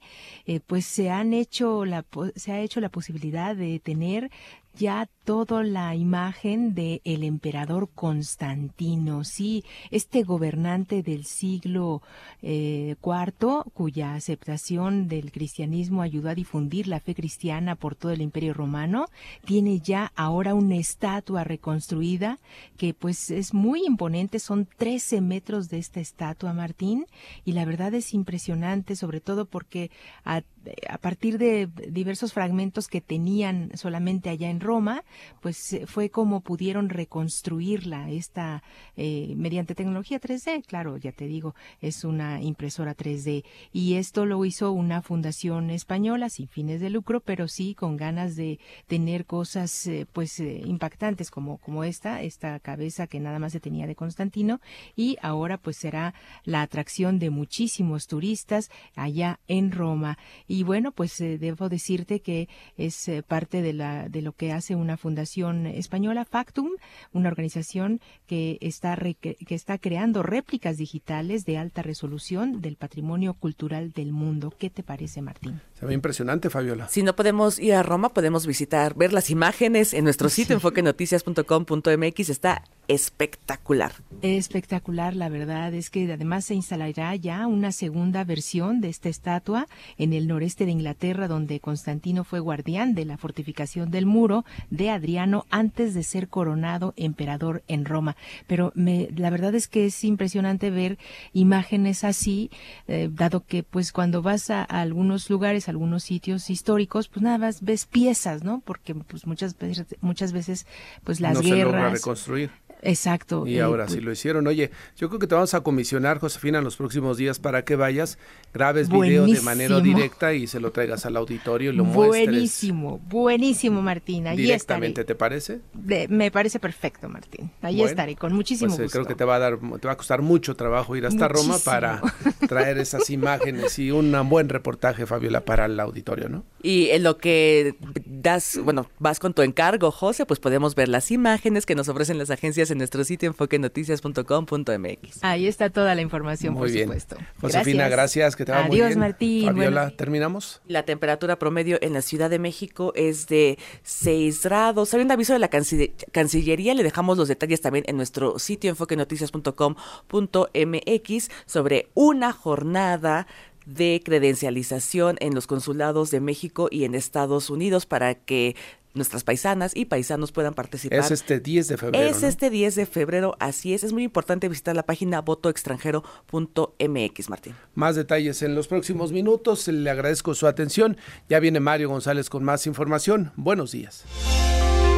eh, pues se hecho la, se ha hecho la posibilidad de tener ya toda la imagen de el emperador Constantino, sí, este gobernante del siglo eh, IV, cuya aceptación del cristianismo ayudó a difundir la fe cristiana por todo el imperio romano, tiene ya ahora una estatua reconstruida que pues es muy imponente, son 13 metros de esta estatua, Martín, y la verdad es impresionante, sobre todo porque a partir de diversos fragmentos que tenían solamente allá en Roma, pues fue como pudieron reconstruirla esta eh, mediante tecnología 3D, claro, ya te digo, es una impresora 3D y esto lo hizo una fundación española sin fines de lucro, pero sí con ganas de tener cosas eh, pues eh, impactantes como como esta, esta cabeza que nada más se tenía de Constantino. Y ahora pues será la atracción de muchísimos turistas allá en Roma. Y bueno, pues debo decirte que es parte de la de lo que hace una fundación española, Factum, una organización que está, re, que está creando réplicas digitales de alta resolución del patrimonio cultural del mundo. ¿Qué te parece, Martín? Se ve impresionante, Fabiola. Si no podemos ir a Roma, podemos visitar, ver las imágenes en nuestro sitio, sí. enfoquenoticias.com.mx. Está espectacular. Espectacular, la verdad es que además se instalará ya una segunda versión de esta estatua en el noreste de Inglaterra, donde Constantino fue guardián de la fortificación del muro de Adriano antes de ser coronado emperador en Roma. Pero me, la verdad es que es impresionante ver imágenes así, eh, dado que pues cuando vas a, a, algunos lugares, algunos sitios históricos, pues nada más ves piezas, ¿no? Porque pues muchas veces, muchas veces pues las no guerras. Se logra reconstruir. Exacto. Y eh, ahora sí lo hicieron. Oye, yo creo que te vamos a comisionar, Josefina, en los próximos días para que vayas, grabes video de manera directa y se lo traigas al auditorio y lo muestres. Buenísimo, buenísimo, Martín. Allí Directamente. ¿te parece? De, me parece perfecto, Martín. Allí bueno, estaré, con muchísimo pues, gusto. Creo que te va a dar, te va a costar mucho trabajo ir hasta muchísimo. Roma para traer esas imágenes y un buen reportaje, Fabiola, para el auditorio, ¿no? Y en lo que das, bueno, vas con tu encargo, José, pues podemos ver las imágenes que nos ofrecen las agencias en nuestro sitio enfoquenoticias.com.mx. Ahí está toda la información, Muy por bien. supuesto. Josefina, gracias. gracias, que te va Adiós, muy bien. Martín. Fabiola, Bueno. ¿terminamos? La temperatura promedio en la Ciudad de México es de 6 grados. Hay un aviso de la Cancillería, le dejamos los detalles también en nuestro sitio enfoquenoticias.com.mx sobre una jornada de credencialización en los consulados de México y en Estados Unidos para que nuestras paisanas y paisanos puedan participar. Es este 10 de febrero. Es ¿no? este 10 de febrero, así es. Es muy importante visitar la página votoextranjero.mx, Martín. Más detalles en los próximos minutos. Le agradezco su atención. Ya viene Mario González con más información. Buenos días.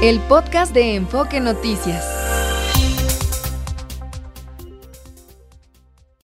El podcast de Enfoque Noticias.